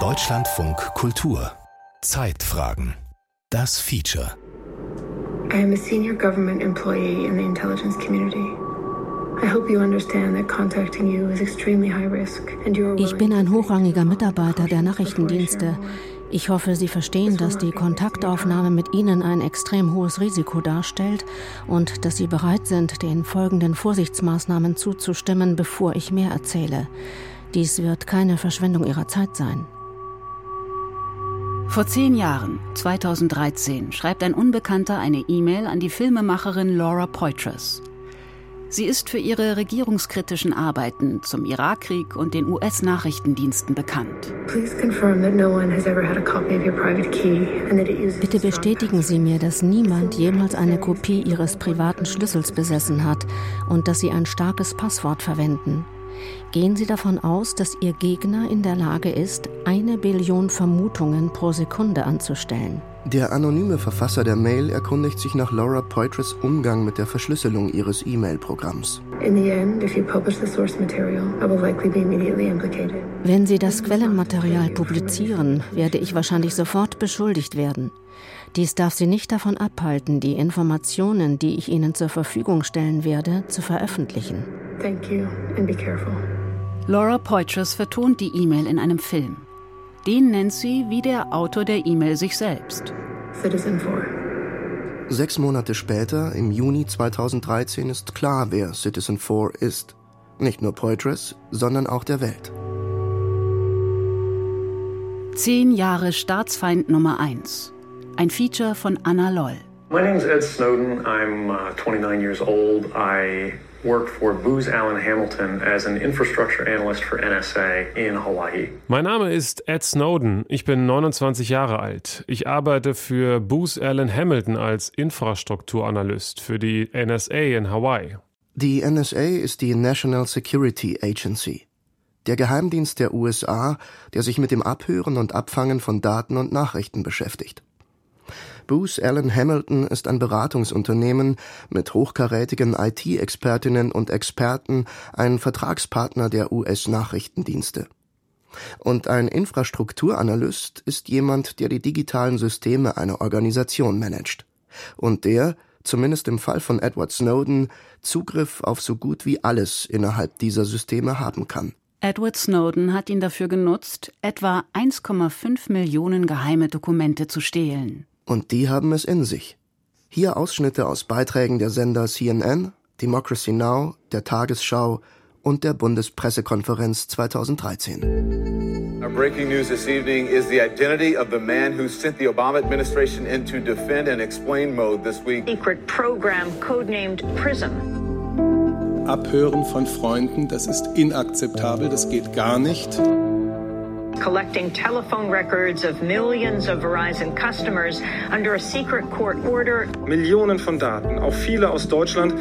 Deutschlandfunk Kultur Zeitfragen Das Feature I am a senior government employee in the intelligence community. Ich bin ein hochrangiger Mitarbeiter der Nachrichtendienste. Ich hoffe, Sie verstehen, dass die Kontaktaufnahme mit Ihnen ein extrem hohes Risiko darstellt und dass Sie bereit sind, den folgenden Vorsichtsmaßnahmen zuzustimmen, bevor ich mehr erzähle. Dies wird keine Verschwendung Ihrer Zeit sein. Vor zehn Jahren, 2013, schreibt ein Unbekannter eine E-Mail an die Filmemacherin Laura Poitras. Sie ist für ihre regierungskritischen Arbeiten zum Irakkrieg und den US-Nachrichtendiensten bekannt. Bitte bestätigen Sie mir, dass niemand jemals eine Kopie Ihres privaten Schlüssels besessen hat und dass Sie ein starkes Passwort verwenden. Gehen Sie davon aus, dass Ihr Gegner in der Lage ist, eine Billion Vermutungen pro Sekunde anzustellen. Der anonyme Verfasser der Mail erkundigt sich nach Laura Poitras Umgang mit der Verschlüsselung ihres E-Mail-Programms. Wenn Sie das Quellenmaterial publizieren, werde ich wahrscheinlich sofort beschuldigt werden. Dies darf Sie nicht davon abhalten, die Informationen, die ich Ihnen zur Verfügung stellen werde, zu veröffentlichen. Thank you and be careful. Laura Poitras vertont die E-Mail in einem Film. Den nennt sie wie der Autor der E-Mail sich selbst. Citizen 4. Sechs Monate später, im Juni 2013, ist klar, wer Citizen 4 ist. Nicht nur Poitras, sondern auch der Welt. Zehn Jahre Staatsfeind Nummer 1. Ein Feature von Anna Loll. My name is Ed Snowden. I'm uh, 29 years old. I worked for Booz Allen Hamilton as an infrastructure analyst for NSA in Hawaii. Mein Name ist Ed Snowden. Ich bin 29 Jahre alt. Ich arbeite für Booz Allen Hamilton als Infrastrukturanalyst für die NSA in Hawaii. Die NSA ist die National Security Agency, der Geheimdienst der USA, der sich mit dem Abhören und Abfangen von Daten und Nachrichten beschäftigt. Booz Allen Hamilton ist ein Beratungsunternehmen mit hochkarätigen IT-Expertinnen und Experten, ein Vertragspartner der US-Nachrichtendienste. Und ein Infrastrukturanalyst ist jemand, der die digitalen Systeme einer Organisation managt. Und der, zumindest im Fall von Edward Snowden, Zugriff auf so gut wie alles innerhalb dieser Systeme haben kann. Edward Snowden hat ihn dafür genutzt, etwa 1,5 Millionen geheime Dokumente zu stehlen. Und die haben es in sich. Hier Ausschnitte aus Beiträgen der Sender CNN, Democracy Now, der Tagesschau und der Bundespressekonferenz 2013. Our breaking news this evening is the identity of the man who sent the Obama administration into defend and explain mode this week. Secret program codenamed PRISM. Abhören von Freunden, das ist inakzeptabel, das geht gar nicht. Collecting telephone records of millions of Verizon customers under a secret court order. Millionen von Daten, auch viele aus Deutschland,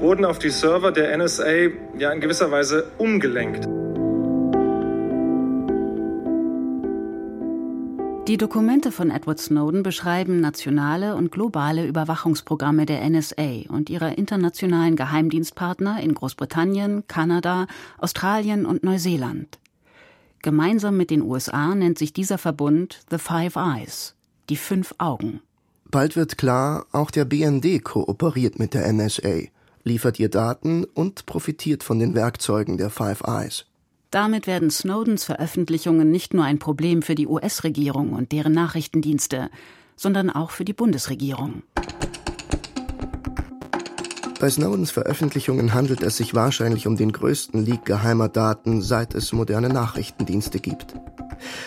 wurden auf die Server der NSA ja in gewisser Weise umgelenkt. Die Dokumente von Edward Snowden beschreiben nationale und globale Überwachungsprogramme der NSA und ihrer internationalen Geheimdienstpartner in Großbritannien, Kanada, Australien und Neuseeland. Gemeinsam mit den USA nennt sich dieser Verbund The Five Eyes, die fünf Augen. Bald wird klar, auch der BND kooperiert mit der NSA, liefert ihr Daten und profitiert von den Werkzeugen der Five Eyes. Damit werden Snowdens Veröffentlichungen nicht nur ein Problem für die US-Regierung und deren Nachrichtendienste, sondern auch für die Bundesregierung. Bei Snowdens Veröffentlichungen handelt es sich wahrscheinlich um den größten Leak geheimer Daten, seit es moderne Nachrichtendienste gibt.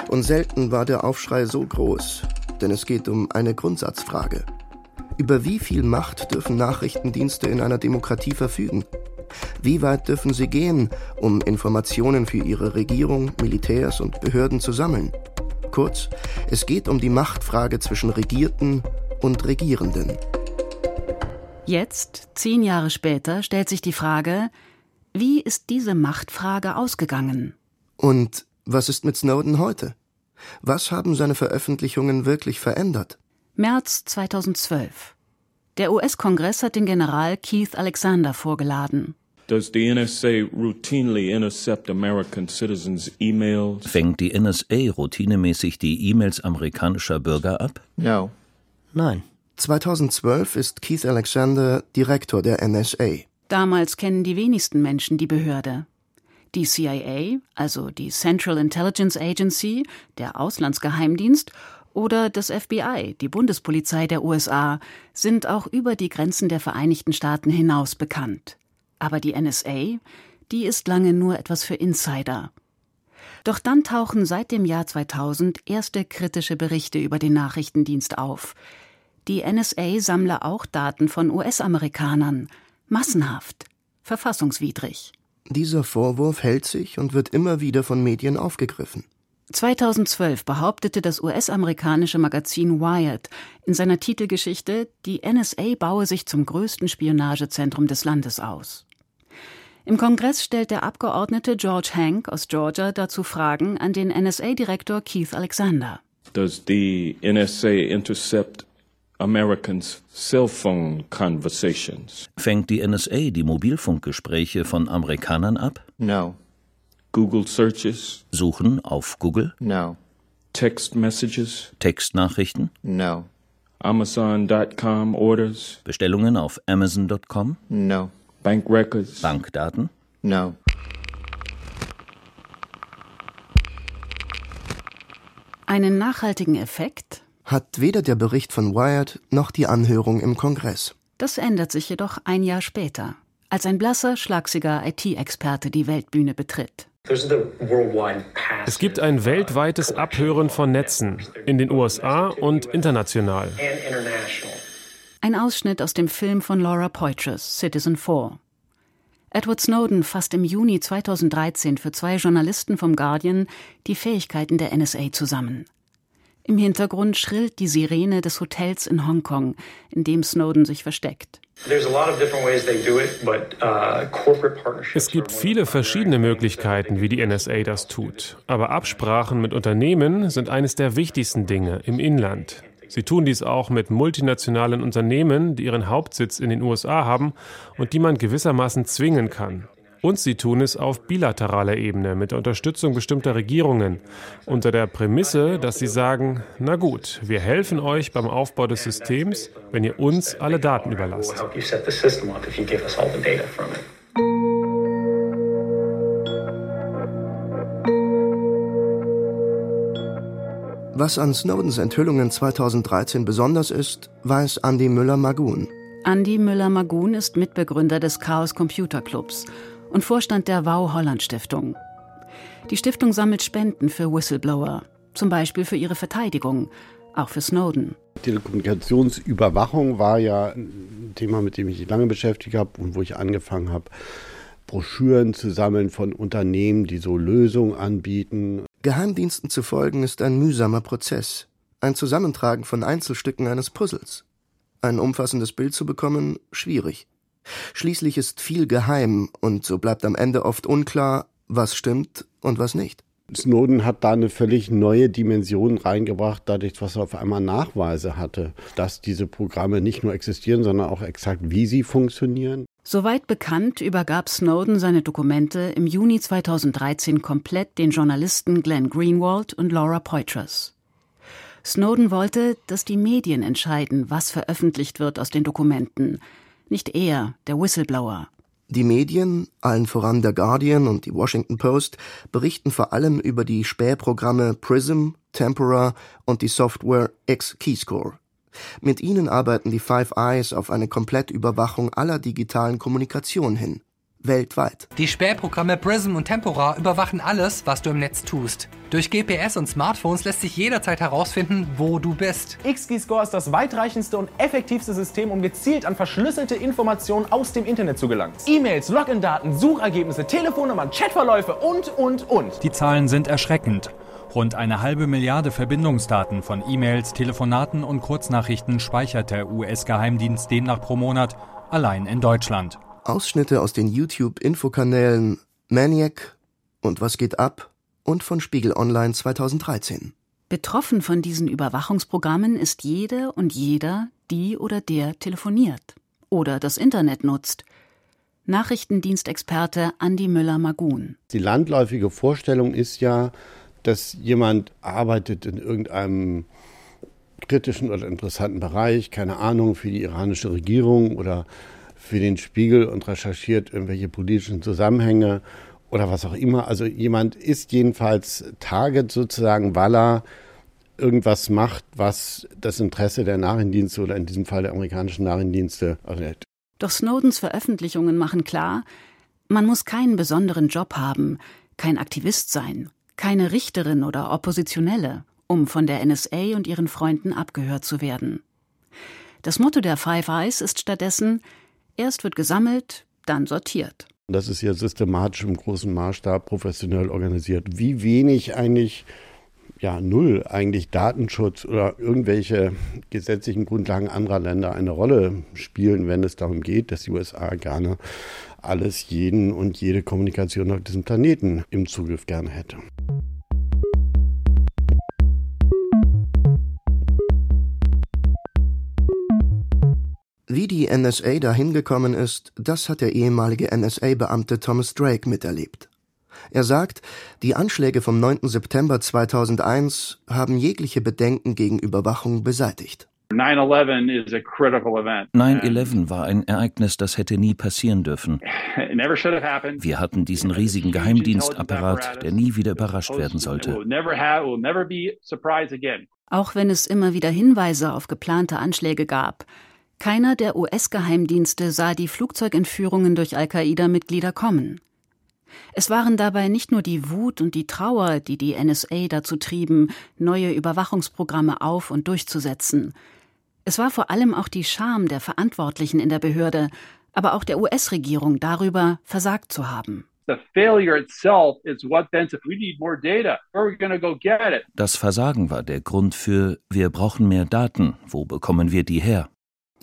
Und selten war der Aufschrei so groß, denn es geht um eine Grundsatzfrage. Über wie viel Macht dürfen Nachrichtendienste in einer Demokratie verfügen? Wie weit dürfen sie gehen, um Informationen für ihre Regierung, Militärs und Behörden zu sammeln? Kurz, es geht um die Machtfrage zwischen Regierten und Regierenden. Jetzt, zehn Jahre später, stellt sich die Frage, wie ist diese Machtfrage ausgegangen? Und was ist mit Snowden heute? Was haben seine Veröffentlichungen wirklich verändert? März 2012. Der US-Kongress hat den General Keith Alexander vorgeladen. Does the NSA routinely intercept American citizens' emails? Fängt die NSA routinemäßig die E-Mails amerikanischer Bürger ab? No. Nein. 2012 ist Keith Alexander Direktor der NSA. Damals kennen die wenigsten Menschen die Behörde. Die CIA, also die Central Intelligence Agency, der Auslandsgeheimdienst, oder das FBI, die Bundespolizei der USA, sind auch über die Grenzen der Vereinigten Staaten hinaus bekannt. Aber die NSA, die ist lange nur etwas für Insider. Doch dann tauchen seit dem Jahr 2000 erste kritische Berichte über den Nachrichtendienst auf. Die NSA sammle auch Daten von US-Amerikanern, massenhaft, verfassungswidrig. Dieser Vorwurf hält sich und wird immer wieder von Medien aufgegriffen. 2012 behauptete das US-amerikanische Magazin Wired in seiner Titelgeschichte, die NSA baue sich zum größten Spionagezentrum des Landes aus. Im Kongress stellt der Abgeordnete George Hank aus Georgia dazu Fragen an den NSA-Direktor Keith Alexander. Does the NSA intercept Americans' cell phone conversations? Fängt die NSA die Mobilfunkgespräche von Amerikanern ab? No. Google searches? Suchen auf Google? No. Text messages? Textnachrichten? No. Amazon.com orders? Bestellungen auf Amazon.com? No. Bank records? Bankdaten? No. Einen nachhaltigen Effekt? Hat weder der Bericht von Wired noch die Anhörung im Kongress. Das ändert sich jedoch ein Jahr später, als ein blasser, schlagsiger IT-Experte die Weltbühne betritt. Es gibt ein weltweites Abhören von Netzen in den USA und international. Ein Ausschnitt aus dem Film von Laura Poitras, Citizen 4. Edward Snowden fasst im Juni 2013 für zwei Journalisten vom Guardian die Fähigkeiten der NSA zusammen. Im Hintergrund schrillt die Sirene des Hotels in Hongkong, in dem Snowden sich versteckt. Es gibt viele verschiedene Möglichkeiten, wie die NSA das tut. Aber Absprachen mit Unternehmen sind eines der wichtigsten Dinge im Inland. Sie tun dies auch mit multinationalen Unternehmen, die ihren Hauptsitz in den USA haben und die man gewissermaßen zwingen kann. Und sie tun es auf bilateraler Ebene mit der Unterstützung bestimmter Regierungen, unter der Prämisse, dass sie sagen, na gut, wir helfen euch beim Aufbau des Systems, wenn ihr uns alle Daten überlasst. Was an Snowdens Enthüllungen 2013 besonders ist, weiß Andy Müller-Magun. Andy Müller-Magun ist Mitbegründer des Chaos Computer Clubs und Vorstand der Wow Holland Stiftung. Die Stiftung sammelt Spenden für Whistleblower, zum Beispiel für ihre Verteidigung, auch für Snowden. Telekommunikationsüberwachung war ja ein Thema, mit dem ich mich lange beschäftigt habe und wo ich angefangen habe, Broschüren zu sammeln von Unternehmen, die so Lösungen anbieten. Geheimdiensten zu folgen ist ein mühsamer Prozess, ein Zusammentragen von Einzelstücken eines Puzzles. Ein umfassendes Bild zu bekommen, schwierig. Schließlich ist viel geheim und so bleibt am Ende oft unklar, was stimmt und was nicht. Snowden hat da eine völlig neue Dimension reingebracht, dadurch, was er auf einmal Nachweise hatte, dass diese Programme nicht nur existieren, sondern auch exakt, wie sie funktionieren. Soweit bekannt, übergab Snowden seine Dokumente im Juni 2013 komplett den Journalisten Glenn Greenwald und Laura Poitras. Snowden wollte, dass die Medien entscheiden, was veröffentlicht wird aus den Dokumenten, nicht er, der Whistleblower. Die Medien, allen voran der Guardian und die Washington Post, berichten vor allem über die Spähprogramme Prism, Tempora und die Software X-Keyscore. Mit ihnen arbeiten die Five Eyes auf eine Komplettüberwachung aller digitalen Kommunikation hin. Weltweit. Die Spähprogramme Prism und Tempora überwachen alles, was du im Netz tust. Durch GPS und Smartphones lässt sich jederzeit herausfinden, wo du bist. XKeyscore ist das weitreichendste und effektivste System, um gezielt an verschlüsselte Informationen aus dem Internet zu gelangen. E-Mails, Login-Daten, Suchergebnisse, Telefonnummern, Chatverläufe und, und, und. Die Zahlen sind erschreckend. Rund eine halbe Milliarde Verbindungsdaten von E-Mails, Telefonaten und Kurznachrichten speichert der US-Geheimdienst demnach pro Monat allein in Deutschland. Ausschnitte aus den YouTube-Infokanälen Maniac und Was geht ab und von Spiegel Online 2013. Betroffen von diesen Überwachungsprogrammen ist jede und jeder, die oder der telefoniert oder das Internet nutzt. Nachrichtendienstexperte Andi Müller-Magun. Die landläufige Vorstellung ist ja, dass jemand arbeitet in irgendeinem kritischen oder interessanten Bereich, keine Ahnung, für die iranische Regierung oder für den Spiegel und recherchiert irgendwelche politischen Zusammenhänge oder was auch immer. Also jemand ist jedenfalls Target sozusagen, weil er irgendwas macht, was das Interesse der Nachrichtendienste oder in diesem Fall der amerikanischen Nachrichtendienste erhält. Doch Snowdens Veröffentlichungen machen klar, man muss keinen besonderen Job haben, kein Aktivist sein, keine Richterin oder Oppositionelle, um von der NSA und ihren Freunden abgehört zu werden. Das Motto der Five Eyes ist stattdessen erst wird gesammelt, dann sortiert. Das ist ja systematisch im großen Maßstab professionell organisiert. Wie wenig eigentlich ja, null eigentlich Datenschutz oder irgendwelche gesetzlichen Grundlagen anderer Länder eine Rolle spielen, wenn es darum geht, dass die USA gerne alles, jeden und jede Kommunikation auf diesem Planeten im Zugriff gerne hätte. Wie die NSA dahin gekommen ist, das hat der ehemalige NSA-Beamte Thomas Drake miterlebt. Er sagt, die Anschläge vom 9. September 2001 haben jegliche Bedenken gegen Überwachung beseitigt. 9-11 war ein Ereignis, das hätte nie passieren dürfen. Wir hatten diesen riesigen Geheimdienstapparat, der nie wieder überrascht werden sollte. Auch wenn es immer wieder Hinweise auf geplante Anschläge gab, keiner der US-Geheimdienste sah die Flugzeugentführungen durch Al-Qaida-Mitglieder kommen. Es waren dabei nicht nur die Wut und die Trauer, die die NSA dazu trieben, neue Überwachungsprogramme auf und durchzusetzen. Es war vor allem auch die Scham der Verantwortlichen in der Behörde, aber auch der US-Regierung darüber, versagt zu haben. Das Versagen war der Grund für wir brauchen mehr Daten. Wo bekommen wir die her?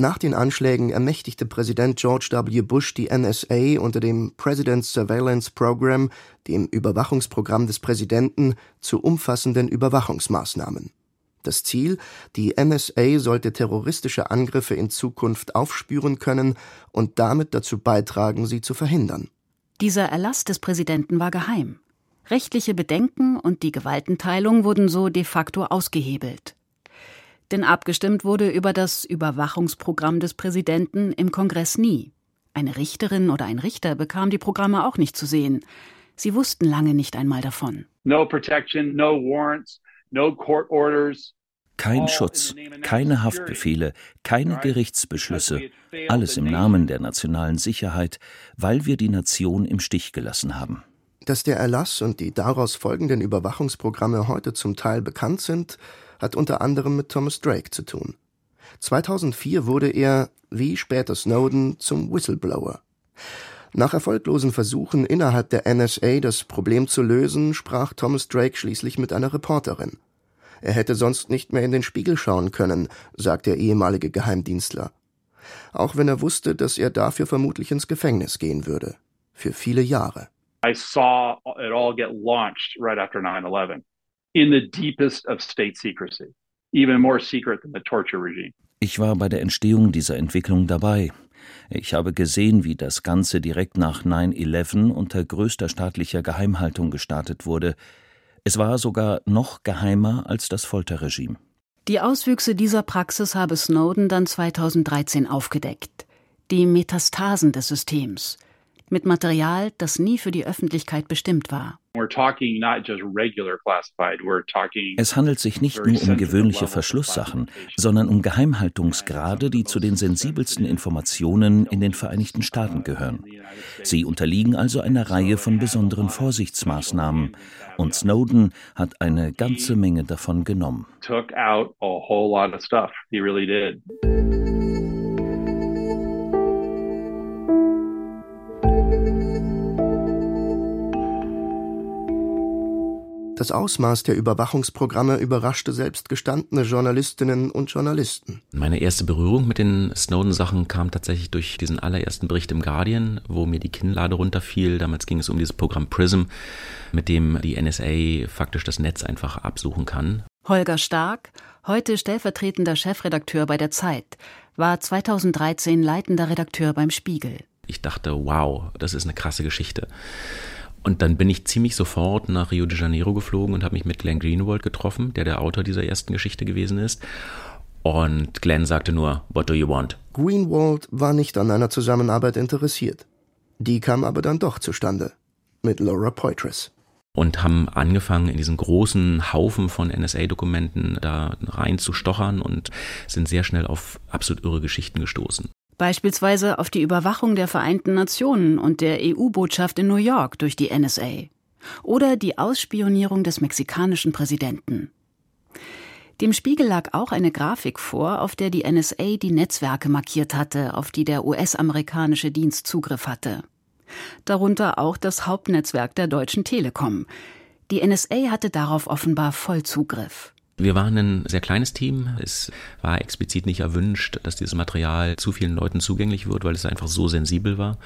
Nach den Anschlägen ermächtigte Präsident George W. Bush die NSA unter dem President's Surveillance Program, dem Überwachungsprogramm des Präsidenten, zu umfassenden Überwachungsmaßnahmen. Das Ziel, die NSA sollte terroristische Angriffe in Zukunft aufspüren können und damit dazu beitragen, sie zu verhindern. Dieser Erlass des Präsidenten war geheim. Rechtliche Bedenken und die Gewaltenteilung wurden so de facto ausgehebelt denn abgestimmt wurde über das Überwachungsprogramm des Präsidenten im Kongress nie. Eine Richterin oder ein Richter bekam die Programme auch nicht zu sehen. Sie wussten lange nicht einmal davon. No protection, no warrants, no court orders. Kein Schutz, keine Haftbefehle, keine Gerichtsbeschlüsse, alles im Namen der nationalen Sicherheit, weil wir die Nation im Stich gelassen haben. Dass der Erlass und die daraus folgenden Überwachungsprogramme heute zum Teil bekannt sind, hat unter anderem mit Thomas Drake zu tun. 2004 wurde er, wie später Snowden, zum Whistleblower. Nach erfolglosen Versuchen innerhalb der NSA das Problem zu lösen, sprach Thomas Drake schließlich mit einer Reporterin. Er hätte sonst nicht mehr in den Spiegel schauen können, sagt der ehemalige Geheimdienstler. Auch wenn er wusste, dass er dafür vermutlich ins Gefängnis gehen würde. Für viele Jahre. I saw it all get launched right after 9/11 in the deepest of state secrecy, even more secret than the torture regime. Ich war bei der Entstehung dieser Entwicklung dabei. Ich habe gesehen, wie das Ganze direkt nach 9-11 unter größter staatlicher Geheimhaltung gestartet wurde. Es war sogar noch geheimer als das Folterregime. Die Auswüchse dieser Praxis habe Snowden dann 2013 aufgedeckt. Die Metastasen des Systems mit Material, das nie für die Öffentlichkeit bestimmt war. Es handelt sich nicht nur um gewöhnliche Verschlusssachen, sondern um Geheimhaltungsgrade, die zu den sensibelsten Informationen in den Vereinigten Staaten gehören. Sie unterliegen also einer Reihe von besonderen Vorsichtsmaßnahmen, und Snowden hat eine ganze Menge davon genommen. Das Ausmaß der Überwachungsprogramme überraschte selbst gestandene Journalistinnen und Journalisten. Meine erste Berührung mit den Snowden-Sachen kam tatsächlich durch diesen allerersten Bericht im Guardian, wo mir die Kinnlade runterfiel. Damals ging es um dieses Programm PRISM, mit dem die NSA faktisch das Netz einfach absuchen kann. Holger Stark, heute stellvertretender Chefredakteur bei der Zeit, war 2013 leitender Redakteur beim Spiegel. Ich dachte, wow, das ist eine krasse Geschichte. Und dann bin ich ziemlich sofort nach Rio de Janeiro geflogen und habe mich mit Glenn Greenwald getroffen, der der Autor dieser ersten Geschichte gewesen ist. Und Glenn sagte nur, What do you want? Greenwald war nicht an einer Zusammenarbeit interessiert. Die kam aber dann doch zustande. Mit Laura Poitras und haben angefangen, in diesen großen Haufen von NSA-Dokumenten da reinzustochern und sind sehr schnell auf absolut irre Geschichten gestoßen. Beispielsweise auf die Überwachung der Vereinten Nationen und der EU-Botschaft in New York durch die NSA. Oder die Ausspionierung des mexikanischen Präsidenten. Dem Spiegel lag auch eine Grafik vor, auf der die NSA die Netzwerke markiert hatte, auf die der US-amerikanische Dienst Zugriff hatte darunter auch das Hauptnetzwerk der Deutschen Telekom. Die NSA hatte darauf offenbar Vollzugriff. Wir waren ein sehr kleines Team. Es war explizit nicht erwünscht, dass dieses Material zu vielen Leuten zugänglich wird, weil es einfach so sensibel war.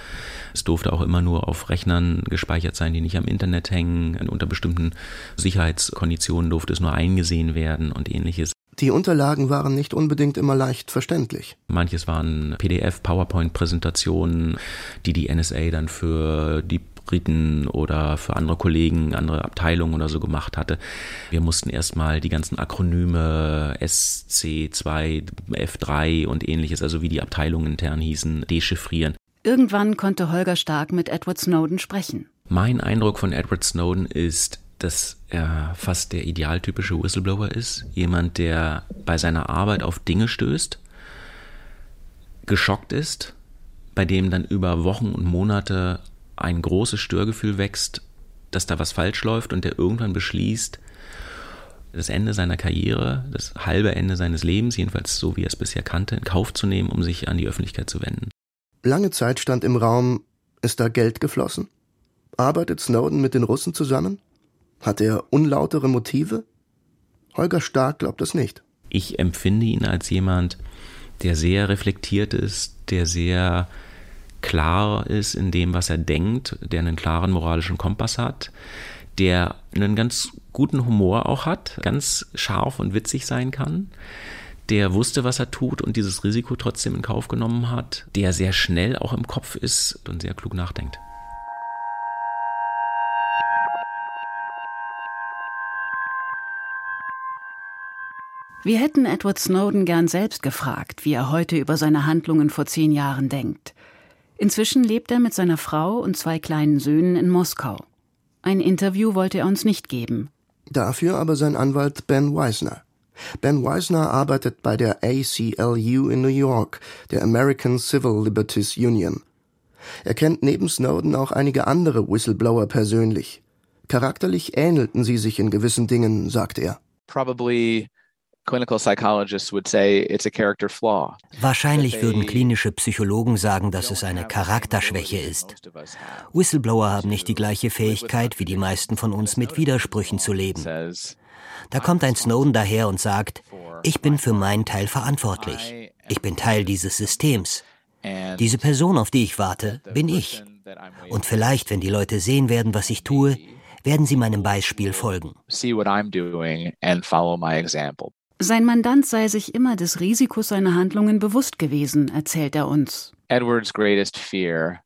Es durfte auch immer nur auf Rechnern gespeichert sein, die nicht am Internet hängen. Unter bestimmten Sicherheitskonditionen durfte es nur eingesehen werden und ähnliches. Die Unterlagen waren nicht unbedingt immer leicht verständlich. Manches waren PDF, PowerPoint-Präsentationen, die die NSA dann für die Briten oder für andere Kollegen, andere Abteilungen oder so gemacht hatte. Wir mussten erstmal die ganzen Akronyme SC2, F3 und ähnliches, also wie die Abteilungen intern hießen, dechiffrieren. Irgendwann konnte Holger Stark mit Edward Snowden sprechen. Mein Eindruck von Edward Snowden ist, dass er fast der idealtypische Whistleblower ist. Jemand, der bei seiner Arbeit auf Dinge stößt, geschockt ist, bei dem dann über Wochen und Monate ein großes Störgefühl wächst, dass da was falsch läuft und der irgendwann beschließt, das Ende seiner Karriere, das halbe Ende seines Lebens, jedenfalls so wie er es bisher kannte, in Kauf zu nehmen, um sich an die Öffentlichkeit zu wenden. Lange Zeit stand im Raum, ist da Geld geflossen? Arbeitet Snowden mit den Russen zusammen? Hat er unlautere Motive? Holger Stark glaubt es nicht. Ich empfinde ihn als jemand, der sehr reflektiert ist, der sehr klar ist in dem, was er denkt, der einen klaren moralischen Kompass hat, der einen ganz guten Humor auch hat, ganz scharf und witzig sein kann, der wusste, was er tut und dieses Risiko trotzdem in Kauf genommen hat, der sehr schnell auch im Kopf ist und sehr klug nachdenkt. Wir hätten Edward Snowden gern selbst gefragt, wie er heute über seine Handlungen vor zehn Jahren denkt. Inzwischen lebt er mit seiner Frau und zwei kleinen Söhnen in Moskau. Ein Interview wollte er uns nicht geben. Dafür aber sein Anwalt Ben Weisner. Ben Weisner arbeitet bei der ACLU in New York, der American Civil Liberties Union. Er kennt neben Snowden auch einige andere Whistleblower persönlich. Charakterlich ähnelten sie sich in gewissen Dingen, sagt er. Probably Wahrscheinlich würden klinische Psychologen sagen, dass es eine Charakterschwäche ist. Whistleblower haben nicht die gleiche Fähigkeit wie die meisten von uns mit Widersprüchen zu leben. Da kommt ein Snowden daher und sagt, ich bin für meinen Teil verantwortlich. Ich bin Teil dieses Systems. Diese Person, auf die ich warte, bin ich. Und vielleicht, wenn die Leute sehen werden, was ich tue, werden sie meinem Beispiel folgen. Sein Mandant sei sich immer des Risikos seiner Handlungen bewusst gewesen, erzählt er uns. Edward's greatest fear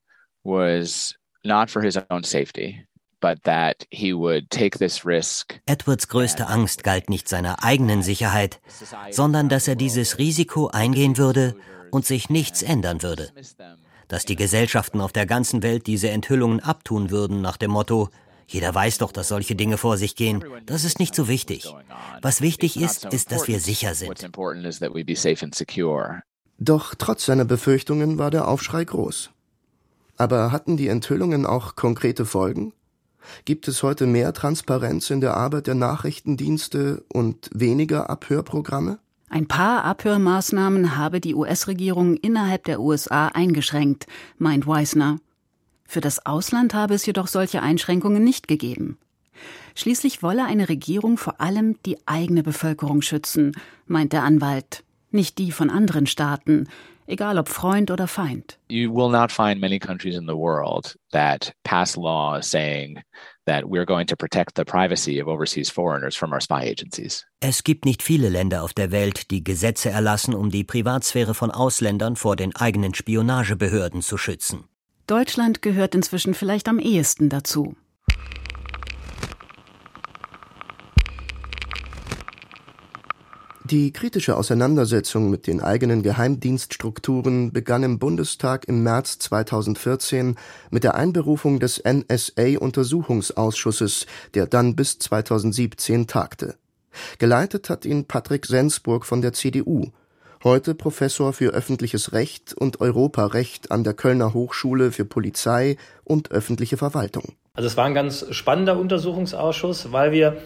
was not for his own safety, but that he would take this risk. Edwards größte Angst galt nicht seiner eigenen Sicherheit, sondern dass er dieses Risiko eingehen würde und sich nichts ändern würde. Dass die Gesellschaften auf der ganzen Welt diese Enthüllungen abtun würden nach dem Motto jeder weiß doch, dass solche Dinge vor sich gehen. Das ist nicht so wichtig. Was wichtig ist, ist, dass wir sicher sind. Doch trotz seiner Befürchtungen war der Aufschrei groß. Aber hatten die Enthüllungen auch konkrete Folgen? Gibt es heute mehr Transparenz in der Arbeit der Nachrichtendienste und weniger Abhörprogramme? Ein paar Abhörmaßnahmen habe die US-Regierung innerhalb der USA eingeschränkt, meint Weisner. Für das Ausland habe es jedoch solche Einschränkungen nicht gegeben. Schließlich wolle eine Regierung vor allem die eigene Bevölkerung schützen, meint der Anwalt, nicht die von anderen Staaten, egal ob Freund oder Feind. You will not find many countries in the world that pass laws saying that we're going to protect the privacy of overseas foreigners from our spy agencies. Es gibt nicht viele Länder auf der Welt, die Gesetze erlassen, um die Privatsphäre von Ausländern vor den eigenen Spionagebehörden zu schützen. Deutschland gehört inzwischen vielleicht am ehesten dazu. Die kritische Auseinandersetzung mit den eigenen Geheimdienststrukturen begann im Bundestag im März 2014 mit der Einberufung des NSA-Untersuchungsausschusses, der dann bis 2017 tagte. Geleitet hat ihn Patrick Sensburg von der CDU, heute Professor für öffentliches Recht und Europarecht an der Kölner Hochschule für Polizei und öffentliche Verwaltung. Also es war ein ganz spannender Untersuchungsausschuss, weil wir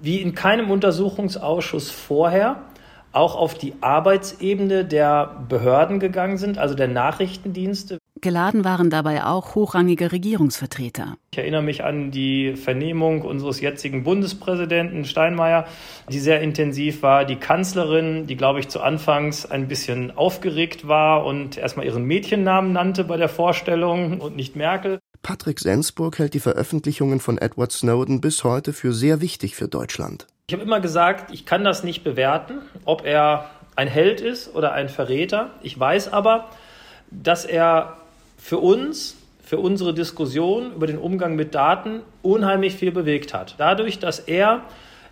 wie in keinem Untersuchungsausschuss vorher auch auf die Arbeitsebene der Behörden gegangen sind, also der Nachrichtendienste. Geladen waren dabei auch hochrangige Regierungsvertreter. Ich erinnere mich an die Vernehmung unseres jetzigen Bundespräsidenten Steinmeier, die sehr intensiv war. Die Kanzlerin, die, glaube ich, zu Anfangs ein bisschen aufgeregt war und erstmal ihren Mädchennamen nannte bei der Vorstellung und nicht Merkel. Patrick Sensburg hält die Veröffentlichungen von Edward Snowden bis heute für sehr wichtig für Deutschland. Ich habe immer gesagt, ich kann das nicht bewerten, ob er ein Held ist oder ein Verräter. Ich weiß aber, dass er für uns, für unsere Diskussion über den Umgang mit Daten unheimlich viel bewegt hat. Dadurch, dass er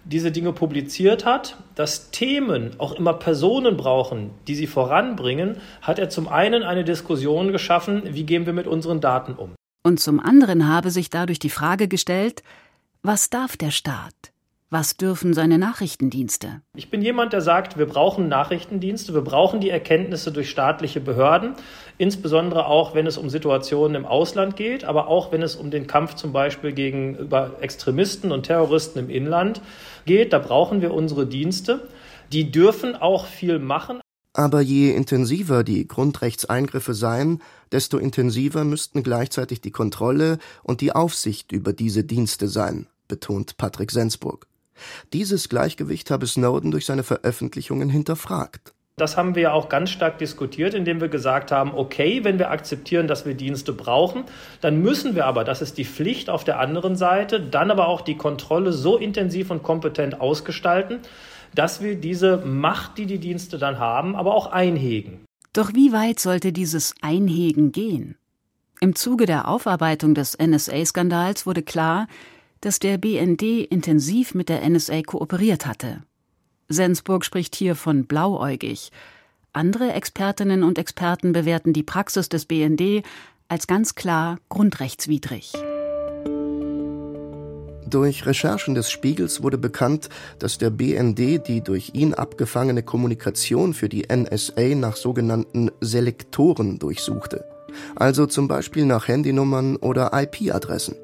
diese Dinge publiziert hat, dass Themen auch immer Personen brauchen, die sie voranbringen, hat er zum einen eine Diskussion geschaffen, wie gehen wir mit unseren Daten um. Und zum anderen habe sich dadurch die Frage gestellt, was darf der Staat? Was dürfen seine Nachrichtendienste? Ich bin jemand, der sagt, wir brauchen Nachrichtendienste, wir brauchen die Erkenntnisse durch staatliche Behörden, insbesondere auch, wenn es um Situationen im Ausland geht, aber auch, wenn es um den Kampf zum Beispiel gegenüber Extremisten und Terroristen im Inland geht. Da brauchen wir unsere Dienste. Die dürfen auch viel machen. Aber je intensiver die Grundrechtseingriffe seien, desto intensiver müssten gleichzeitig die Kontrolle und die Aufsicht über diese Dienste sein, betont Patrick Sensburg. Dieses Gleichgewicht habe Snowden durch seine Veröffentlichungen hinterfragt. Das haben wir ja auch ganz stark diskutiert, indem wir gesagt haben, okay, wenn wir akzeptieren, dass wir Dienste brauchen, dann müssen wir aber, das ist die Pflicht auf der anderen Seite, dann aber auch die Kontrolle so intensiv und kompetent ausgestalten, dass wir diese Macht, die die Dienste dann haben, aber auch einhegen. Doch wie weit sollte dieses Einhegen gehen? Im Zuge der Aufarbeitung des NSA-Skandals wurde klar, dass der BND intensiv mit der NSA kooperiert hatte. Sensburg spricht hier von blauäugig. Andere Expertinnen und Experten bewerten die Praxis des BND als ganz klar grundrechtswidrig. Durch Recherchen des Spiegels wurde bekannt, dass der BND die durch ihn abgefangene Kommunikation für die NSA nach sogenannten Selektoren durchsuchte, also zum Beispiel nach Handynummern oder IP-Adressen.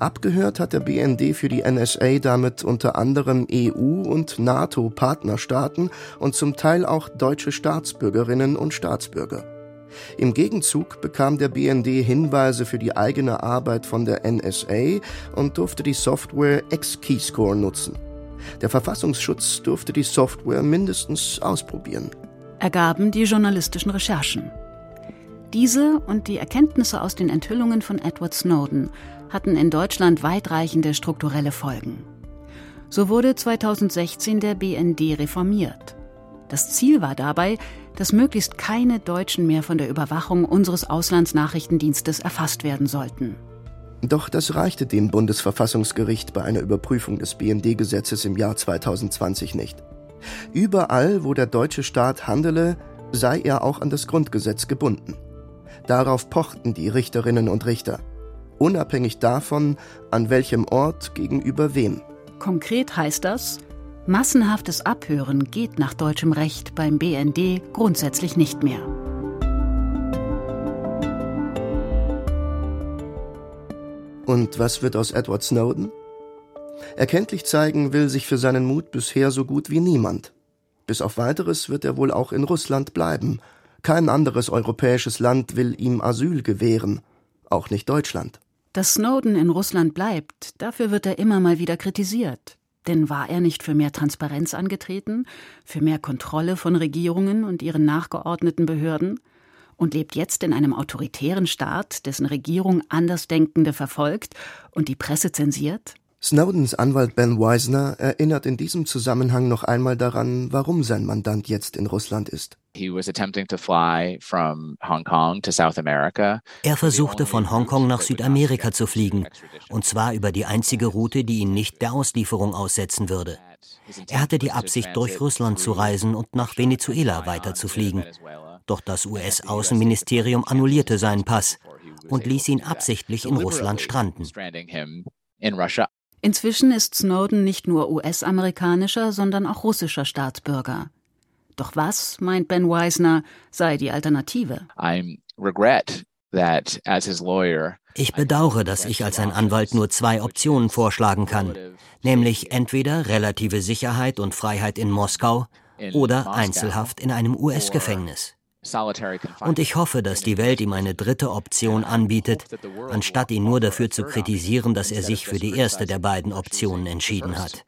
Abgehört hat der BND für die NSA damit unter anderem EU- und NATO-Partnerstaaten und zum Teil auch deutsche Staatsbürgerinnen und Staatsbürger. Im Gegenzug bekam der BND Hinweise für die eigene Arbeit von der NSA und durfte die Software X-Keyscore nutzen. Der Verfassungsschutz durfte die Software mindestens ausprobieren. Ergaben die journalistischen Recherchen. Diese und die Erkenntnisse aus den Enthüllungen von Edward Snowden hatten in Deutschland weitreichende strukturelle Folgen. So wurde 2016 der BND reformiert. Das Ziel war dabei, dass möglichst keine Deutschen mehr von der Überwachung unseres Auslandsnachrichtendienstes erfasst werden sollten. Doch das reichte dem Bundesverfassungsgericht bei einer Überprüfung des BND-Gesetzes im Jahr 2020 nicht. Überall, wo der deutsche Staat handele, sei er auch an das Grundgesetz gebunden. Darauf pochten die Richterinnen und Richter unabhängig davon, an welchem Ort gegenüber wem. Konkret heißt das, massenhaftes Abhören geht nach deutschem Recht beim BND grundsätzlich nicht mehr. Und was wird aus Edward Snowden? Erkenntlich zeigen will sich für seinen Mut bisher so gut wie niemand. Bis auf weiteres wird er wohl auch in Russland bleiben. Kein anderes europäisches Land will ihm Asyl gewähren, auch nicht Deutschland. Dass Snowden in Russland bleibt, dafür wird er immer mal wieder kritisiert. Denn war er nicht für mehr Transparenz angetreten, für mehr Kontrolle von Regierungen und ihren nachgeordneten Behörden? Und lebt jetzt in einem autoritären Staat, dessen Regierung Andersdenkende verfolgt und die Presse zensiert? Snowdens Anwalt Ben Weisner erinnert in diesem Zusammenhang noch einmal daran, warum sein Mandant jetzt in Russland ist. Er versuchte von Hongkong nach Südamerika zu fliegen, und zwar über die einzige Route, die ihn nicht der Auslieferung aussetzen würde. Er hatte die Absicht, durch Russland zu reisen und nach Venezuela weiterzufliegen. Doch das US-Außenministerium annullierte seinen Pass und ließ ihn absichtlich in Russland stranden. Inzwischen ist Snowden nicht nur US-amerikanischer, sondern auch russischer Staatsbürger. Doch was, meint Ben Weisner, sei die Alternative? Ich bedauere, dass ich als ein Anwalt nur zwei Optionen vorschlagen kann, nämlich entweder relative Sicherheit und Freiheit in Moskau oder Einzelhaft in einem US-Gefängnis. Und ich hoffe, dass die Welt ihm eine dritte Option anbietet, anstatt ihn nur dafür zu kritisieren, dass er sich für die erste der beiden Optionen entschieden hat.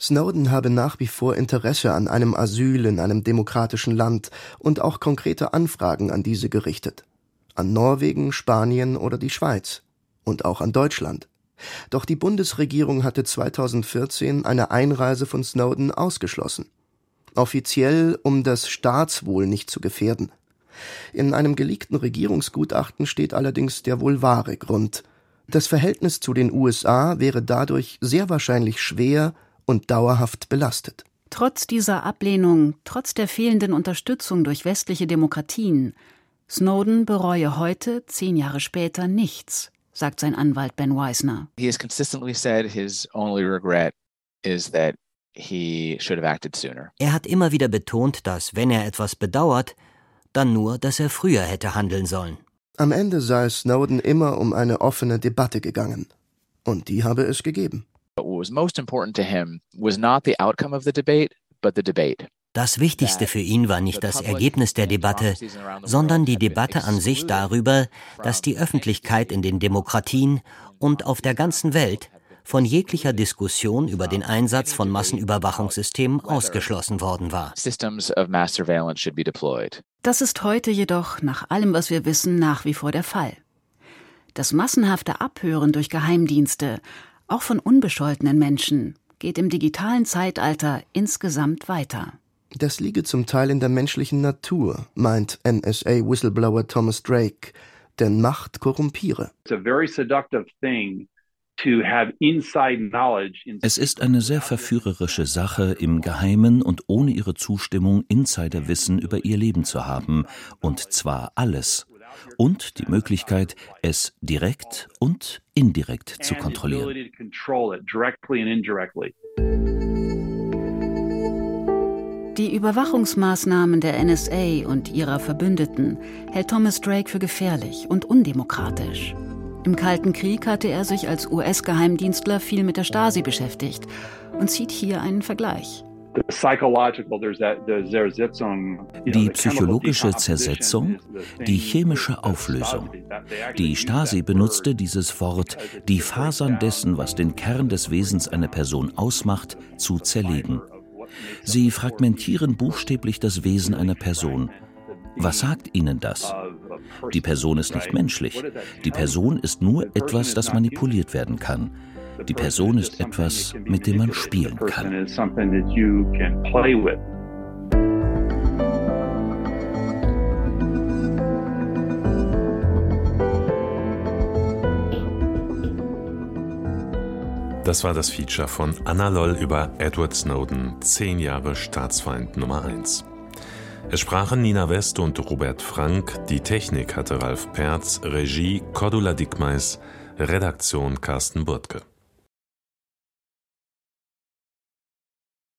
Snowden habe nach wie vor Interesse an einem Asyl in einem demokratischen Land und auch konkrete Anfragen an diese gerichtet. An Norwegen, Spanien oder die Schweiz. Und auch an Deutschland. Doch die Bundesregierung hatte 2014 eine Einreise von Snowden ausgeschlossen offiziell um das Staatswohl nicht zu gefährden. In einem geleakten Regierungsgutachten steht allerdings der wohl wahre Grund. Das Verhältnis zu den USA wäre dadurch sehr wahrscheinlich schwer und dauerhaft belastet. Trotz dieser Ablehnung, trotz der fehlenden Unterstützung durch westliche Demokratien, Snowden bereue heute, zehn Jahre später, nichts, sagt sein Anwalt Ben Weisner. He has consistently said his only regret is that er hat immer wieder betont, dass wenn er etwas bedauert, dann nur, dass er früher hätte handeln sollen. Am Ende sei Snowden immer um eine offene Debatte gegangen. Und die habe es gegeben. Das Wichtigste für ihn war nicht das Ergebnis der Debatte, sondern die Debatte an sich darüber, dass die Öffentlichkeit in den Demokratien und auf der ganzen Welt von jeglicher Diskussion über den Einsatz von Massenüberwachungssystemen ausgeschlossen worden war. Das ist heute jedoch, nach allem, was wir wissen, nach wie vor der Fall. Das massenhafte Abhören durch Geheimdienste, auch von unbescholtenen Menschen, geht im digitalen Zeitalter insgesamt weiter. Das liege zum Teil in der menschlichen Natur, meint NSA-Whistleblower Thomas Drake, denn Macht korrumpiere. It's a very seductive thing es ist eine sehr verführerische Sache, im Geheimen und ohne ihre Zustimmung Insiderwissen über ihr Leben zu haben, und zwar alles. Und die Möglichkeit, es direkt und indirekt zu kontrollieren. Die Überwachungsmaßnahmen der NSA und ihrer Verbündeten hält Thomas Drake für gefährlich und undemokratisch. Im Kalten Krieg hatte er sich als US-Geheimdienstler viel mit der Stasi beschäftigt und zieht hier einen Vergleich. Die psychologische Zersetzung, die chemische Auflösung. Die Stasi benutzte dieses Wort, die Fasern dessen, was den Kern des Wesens einer Person ausmacht, zu zerlegen. Sie fragmentieren buchstäblich das Wesen einer Person. Was sagt ihnen das? Die Person ist nicht menschlich. Die Person ist nur etwas, das manipuliert werden kann. Die Person ist etwas, mit dem man spielen kann. Das war das Feature von Anna Loll über Edward Snowden, zehn Jahre Staatsfeind Nummer 1. Es sprachen Nina West und Robert Frank, die Technik hatte Ralf Perz, Regie Cordula Dickmeis, Redaktion Carsten Burtke.